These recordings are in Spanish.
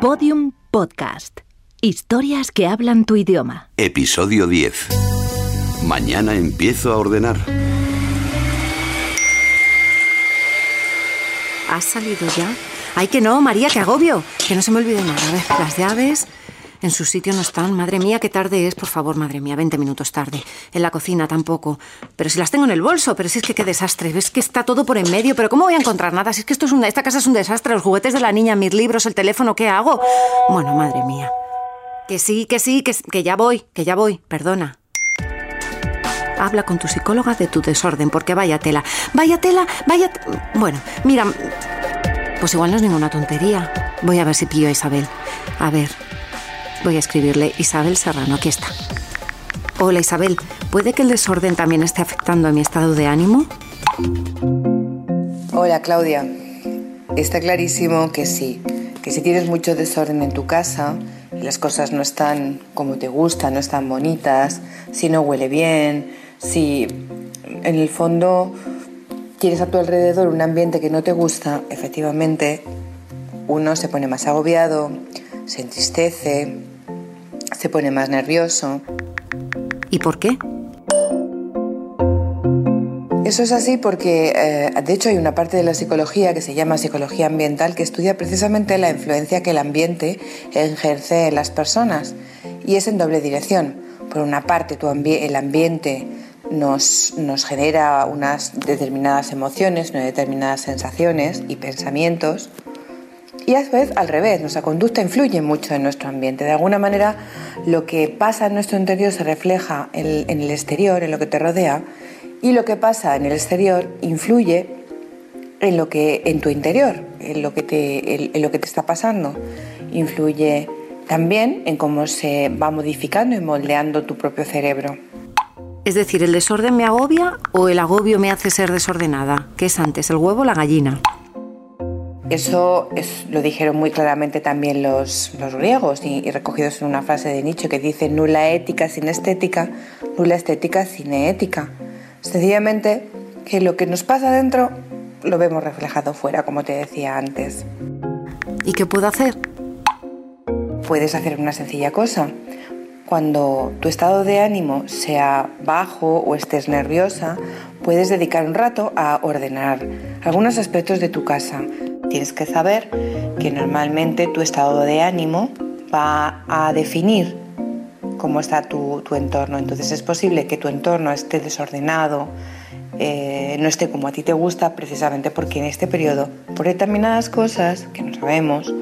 Podium Podcast. Historias que hablan tu idioma. Episodio 10. Mañana empiezo a ordenar. ¿Has salido ya? Ay, que no, María, que agobio. Que no se me olvide nada. A ver, las llaves en su sitio no están. Madre mía, qué tarde es. Por favor, madre mía, 20 minutos tarde. En la cocina tampoco. Pero si las tengo en el bolso, pero si es que qué desastre. Ves que está todo por en medio. Pero ¿cómo voy a encontrar nada? Si es que esto es una, esta casa es un desastre. Los juguetes de la niña, mis libros, el teléfono, ¿qué hago? Bueno, madre mía. Que sí, que sí, que, que ya voy, que ya voy. Perdona. Habla con tu psicóloga de tu desorden, porque vaya tela. Vaya tela, vaya... Bueno, mira, pues igual no es ninguna tontería. Voy a ver si pillo a Isabel. A ver, voy a escribirle Isabel Serrano, aquí está. Hola Isabel, ¿puede que el desorden también esté afectando a mi estado de ánimo? Hola Claudia, está clarísimo que sí, que si tienes mucho desorden en tu casa las cosas no están como te gustan, no están bonitas, si no huele bien, si en el fondo tienes a tu alrededor un ambiente que no te gusta, efectivamente uno se pone más agobiado, se entristece, se pone más nervioso. ¿Y por qué? Eso es así porque, eh, de hecho, hay una parte de la psicología que se llama psicología ambiental que estudia precisamente la influencia que el ambiente ejerce en las personas y es en doble dirección. Por una parte, tu el ambiente nos, nos genera unas determinadas emociones, unas determinadas sensaciones y pensamientos y a vez al revés, nuestra conducta influye mucho en nuestro ambiente. De alguna manera, lo que pasa en nuestro interior se refleja en, el exterior, en lo que te rodea, y lo que pasa en el exterior influye en lo que en tu interior, en lo que te, en lo que te está pasando. Influye también en cómo se va modificando y moldeando tu propio cerebro. Es decir, ¿el desorden me agobia o el agobio me hace ser desordenada? ¿Qué es antes, el huevo o la gallina? Eso lo dijeron muy claramente también los, griegos y, recogidos en una frase de Nietzsche que dice nula ética sin estética, nula estética sin ética. Sencillamente que lo que nos pasa dentro lo vemos reflejado fuera, como te decía antes. ¿Y qué puedo hacer? Puedes hacer una sencilla cosa. Cuando tu estado de ánimo sea bajo o estés nerviosa, puedes dedicar un rato a ordenar algunos aspectos de tu casa Tienes que saber que normalmente tu estado de ánimo va a definir cómo está tu, entorno. Entonces es posible que tu entorno esté desordenado, eh, no esté como a ti te gusta, precisamente porque en este periodo, por determinadas cosas que no sabemos,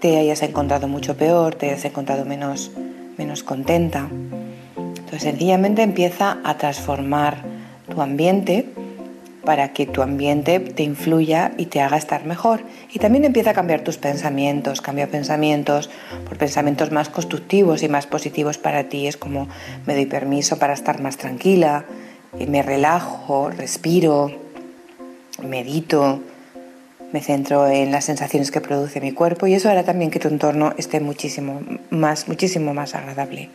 te hayas encontrado mucho peor, te hayas encontrado menos, menos contenta. Entonces sencillamente empieza a transformar tu ambiente para que tu ambiente te influya y te haga estar mejor. Y también empieza a cambiar tus pensamientos, cambia pensamientos por pensamientos más constructivos y más positivos para ti. Es como me doy permiso para estar más tranquila, me relajo, respiro, medito, me centro en las sensaciones que produce mi cuerpo y eso hará también que tu entorno esté muchísimo más, muchísimo más agradable.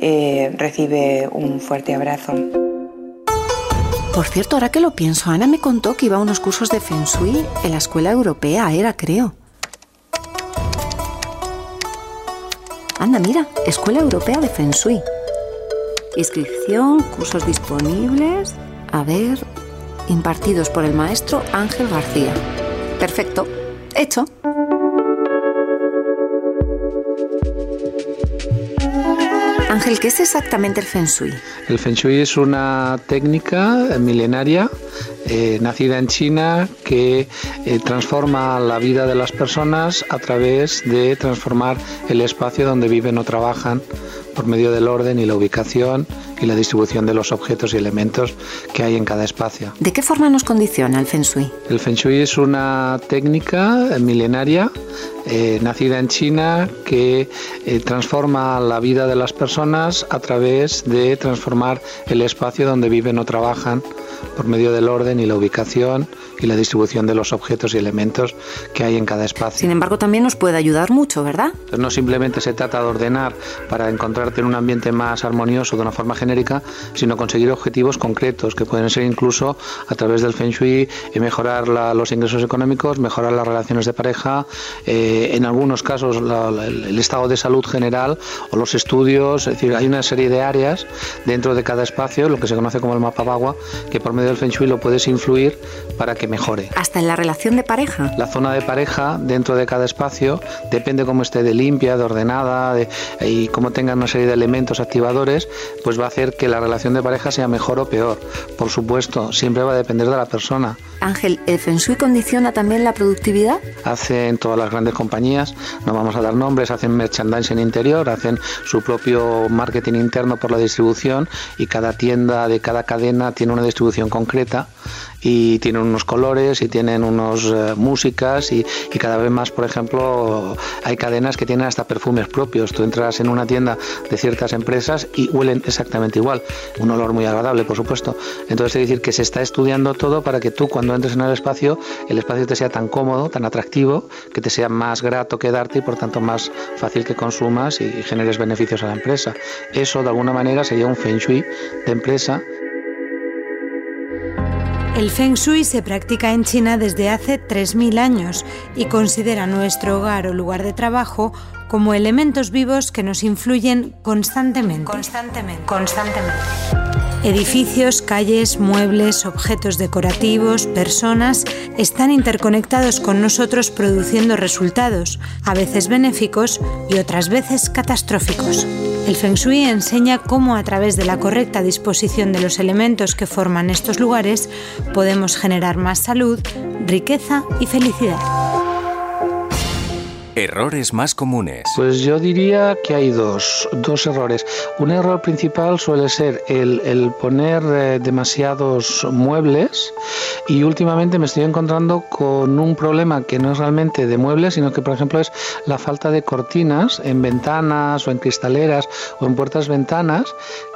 Eh, recibe un fuerte abrazo. Por cierto, ahora que lo pienso, Ana me contó que iba a unos cursos de Feng Shui en la escuela europea, era, creo. Anda, mira, Escuela Europea de Feng Shui. Inscripción, cursos disponibles. A ver, impartidos por el maestro Ángel García. Perfecto, hecho. Ángel, ¿qué es exactamente el Feng Shui? El Feng Shui es una técnica milenaria eh, nacida en China que eh, transforma la vida de las personas a través de transformar el espacio donde viven o trabajan por medio del orden y la ubicación y la distribución de los objetos y elementos que hay en cada espacio. ¿De qué forma nos condiciona el Feng Shui? El Feng Shui es una técnica milenaria eh, nacida en China que eh, transforma la vida de las personas a través de transformar el espacio donde viven o trabajan por medio del orden y la ubicación y la distribución de los objetos y elementos que hay en cada espacio. Sin embargo, también nos puede ayudar mucho, ¿verdad? no simplemente se trata de ordenar para encontrarte en un ambiente más armonioso de una forma genérica, sino conseguir objetivos concretos que pueden ser incluso a través del Feng Shui y mejorar los ingresos económicos, mejorar las relaciones de pareja, eh, en algunos casos el estado de salud general o los estudios, es decir, hay una serie de áreas dentro de cada espacio, lo que se conoce como el mapa bagua, que por medio del Feng Shui lo puedes influir para que mejore. Hasta en la relación de pareja. La zona de pareja dentro de cada espacio depende cómo esté de limpia, de ordenada de, y cómo tenga una serie de elementos activadores, pues va a hacer que la relación de pareja sea mejor o peor. Por supuesto, siempre va a depender de la persona. Ángel, ¿el Feng Shui condiciona también la productividad? Hacen todas las grandes compañías, no vamos a dar nombres, hacen merchandising interior, hacen su propio marketing interno por la distribución y cada tienda de cada cadena tiene una distribución concreta y tienen unos colores y tienen unos eh, músicas y, cada vez más, por ejemplo, hay cadenas que tienen hasta perfumes propios. Tú entras en una tienda de ciertas empresas y huelen exactamente igual. Un olor muy agradable, por supuesto. Entonces, es decir, que se está estudiando todo para que tú cuando entres en el espacio, el espacio te sea tan cómodo, tan atractivo, que te sea más grato quedarte y por tanto más fácil que consumas y generes beneficios a la empresa. Eso de alguna manera sería un feng shui de empresa el Feng Shui se practica en China desde hace 3.000 años y considera nuestro hogar o lugar de trabajo como elementos vivos que nos influyen constantemente. Constantemente. Constantemente. Edificios, calles, muebles, objetos decorativos, personas están interconectados con nosotros produciendo resultados, a veces benéficos y otras veces catastróficos. El Feng Shui enseña cómo a través de la correcta disposición de los elementos que forman estos lugares podemos generar más salud, riqueza y felicidad. Errores más comunes. Pues yo diría que hay dos, dos errores. Un error principal suele ser el, poner eh, demasiados muebles y últimamente me estoy encontrando con un problema que no es realmente de muebles, sino que por ejemplo es la falta de cortinas en ventanas o en cristaleras o en puertas ventanas,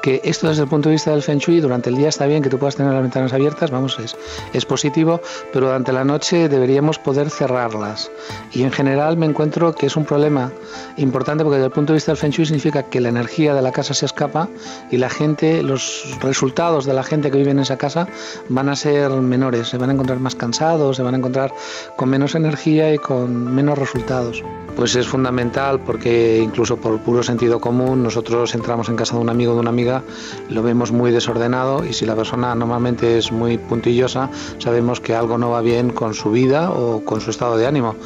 que esto desde el punto de vista del Feng Shui durante el día está bien que tú puedas tener las ventanas abiertas, vamos, es, es positivo, pero durante la noche deberíamos poder cerrarlas. Y en general me encuentro que es un problema importante porque desde el punto de vista del Feng Shui significa que la energía de la casa se escapa y la gente, los resultados de la gente que vive en esa casa van a ser menores, se van a encontrar más cansados, se van a encontrar con menos energía y con menos resultados. Pues es fundamental porque incluso por puro sentido común nosotros entramos en casa de un amigo o de una amiga, lo vemos muy desordenado y si la persona normalmente es muy puntillosa, sabemos que algo no va bien con su vida o con su estado de ánimo.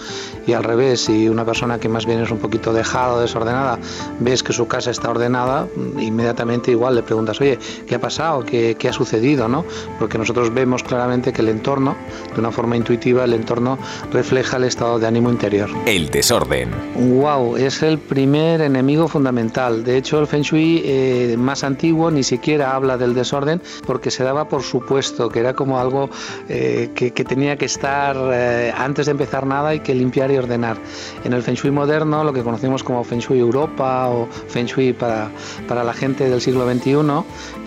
Y al revés, si una persona que más bien es un poquito dejada o desordenada, ves que su casa está ordenada, inmediatamente igual le preguntas, oye, ¿qué ha pasado? ¿Qué, qué ha sucedido? ¿no? Porque nosotros vemos claramente que el entorno, de una forma intuitiva, el entorno refleja el estado de ánimo interior. El desorden. Wow, es el primer enemigo fundamental. De hecho, el Feng Shui eh, más antiguo ni siquiera habla del desorden porque se daba por supuesto que era como algo eh, que, tenía que estar eh, antes de empezar nada y que limpiar y ordenar. En el Feng Shui moderno, lo que conocemos como Feng Shui Europa o Feng Shui para, para la gente del siglo XXI,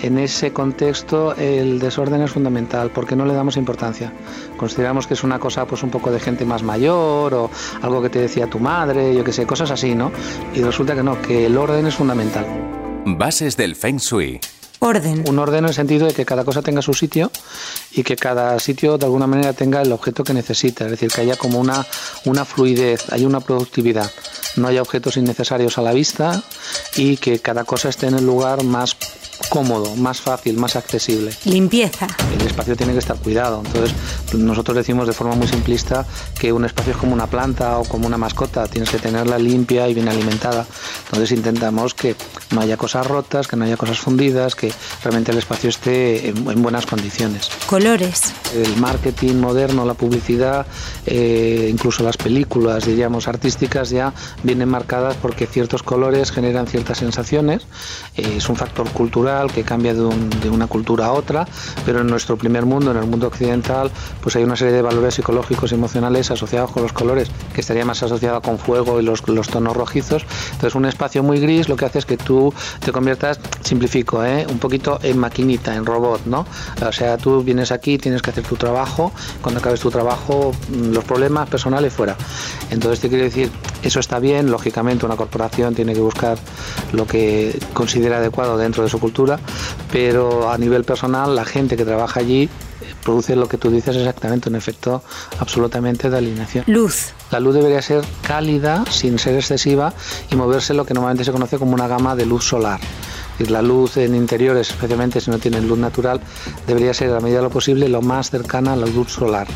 en ese contexto el desorden es fundamental porque no le damos importancia. Consideramos que es una cosa pues un poco de gente más mayor o algo que te decía tu madre, yo que sé, cosas así, ¿no? Y resulta que no, que el orden es fundamental. Bases del Feng Shui. Un orden en el sentido de que cada cosa tenga su sitio y que cada sitio de alguna manera tenga el objeto que necesita, es decir, que haya como una, una fluidez, haya una productividad, no haya objetos innecesarios a la vista y que cada cosa esté en el lugar más cómodo, más fácil, más accesible. Limpieza. El espacio tiene que estar cuidado. Entonces, nosotros decimos de forma muy simplista que un espacio es como una planta o como una mascota, tienes que tenerla limpia y bien alimentada. Entonces, intentamos que no haya cosas rotas, que no haya cosas fundidas, que realmente el espacio esté en, buenas condiciones. Colores. El marketing moderno, la publicidad, eh, incluso las películas, diríamos, artísticas ya vienen marcadas porque ciertos colores generan ciertas sensaciones. Eh, es un factor cultural que cambia de, una cultura a otra, pero en nuestro primer mundo, en el mundo occidental, pues hay una serie de valores psicológicos y emocionales asociados con los colores, que estaría más asociado con fuego y los, los tonos rojizos. Entonces, un espacio muy gris lo que hace es que tú te conviertas, simplifico, ¿eh? un poquito en maquinita, en robot, ¿no? O sea, tú vienes aquí, tienes que hacer tu trabajo, cuando acabes tu trabajo, mm, los problemas personales fuera. Entonces, te quiero decir, eso está bien, lógicamente una corporación tiene que buscar lo que considera adecuado dentro de su cultura, pero a nivel personal la gente que trabaja allí eh, produce lo que tú dices exactamente, un efecto absolutamente de alineación. Luz. La luz debería ser cálida, sin ser excesiva, y moverse lo que normalmente se conoce como una gama de luz solar la luz en interiores, especialmente si no tienen luz natural, debería ser a medida de lo posible lo más cercana a la luz solar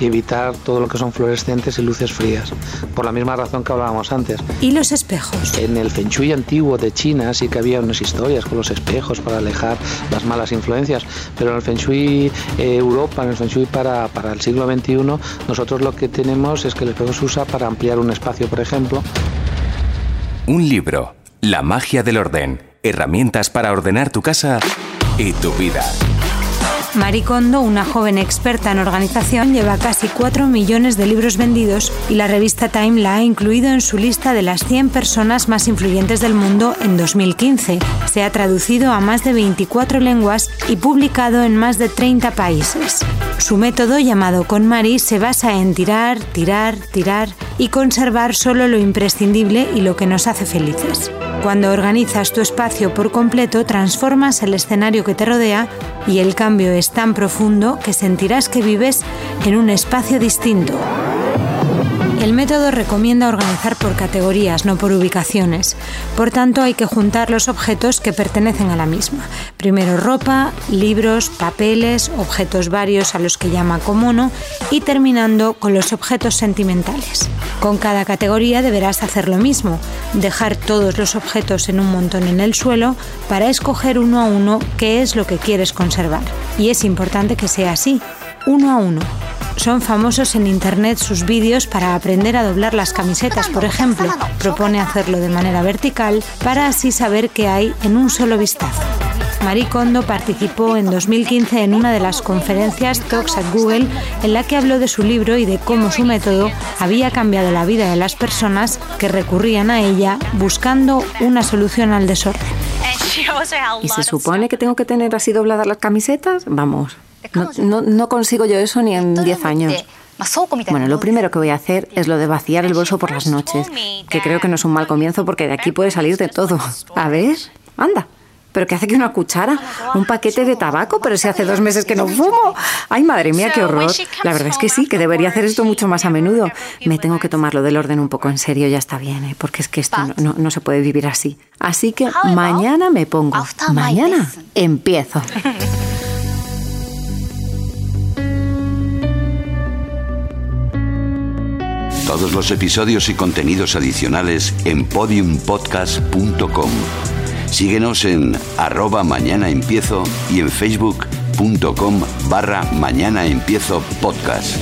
y evitar todo lo que son fluorescentes y luces frías, por la misma razón que hablábamos antes. ¿Y los espejos? En el Feng Shui antiguo de China sí que había unas historias con los espejos para alejar las malas influencias, pero en el Feng Shui eh, Europa, en el Feng Shui para, para el siglo XXI, nosotros lo que tenemos es que el espejo se usa para ampliar un espacio, por ejemplo. Un libro, La magia del orden herramientas para ordenar tu casa y tu vida. Maricondo, una joven experta en organización, lleva casi 4 millones de libros vendidos y la revista Time la ha incluido en su lista de las 100 personas más influyentes del mundo en 2015. Se ha traducido a más de 24 lenguas y publicado en más de 30 países. Su método, llamado KonMari, se basa en tirar, tirar, tirar y conservar solo lo imprescindible y lo que nos hace felices. Cuando organizas tu espacio por completo, transformas el escenario que te rodea y el cambio es tan profundo que sentirás que vives en un espacio distinto. El método recomienda organizar por categorías, no por ubicaciones. Por tanto, hay que juntar los objetos que pertenecen a la misma. Primero ropa, libros, papeles, objetos varios a los que llama comuno y terminando con los objetos sentimentales. Con cada categoría deberás hacer lo mismo, dejar todos los objetos en un montón en el suelo para escoger uno a uno qué es lo que quieres conservar. Y es importante que sea así, uno a uno son famosos en Internet sus vídeos para aprender a doblar las camisetas, por ejemplo. Propone hacerlo de manera vertical para así saber qué hay en un solo vistazo. Marie Kondo participó en 2015 en una de las conferencias Talks at Google en la que habló de su libro y de cómo su método había cambiado la vida de las personas que recurrían a ella buscando una solución al desorden. ¿Y se supone que tengo que tener así dobladas las camisetas? Vamos, no, consigo yo eso ni en 10 años. Bueno, lo primero que voy a hacer es lo de vaciar el bolso por las noches, que creo que no es un mal comienzo porque de aquí puede salir de todo. A ver, anda. ¿Pero qué hace que una cuchara? ¿Un paquete de tabaco? Pero si hace dos meses que no fumo. Ay, madre mía, qué horror. La verdad es que sí, que debería hacer esto mucho más a menudo. Me tengo que tomarlo del orden un poco en serio, ya está bien, ¿eh? porque es que esto no, no se puede vivir así. Así que mañana me pongo. Mañana empiezo. Todos los episodios y contenidos adicionales en podiumpodcast.com. Síguenos en arroba mañana empiezo y en facebook.com barra mañana empiezo podcast.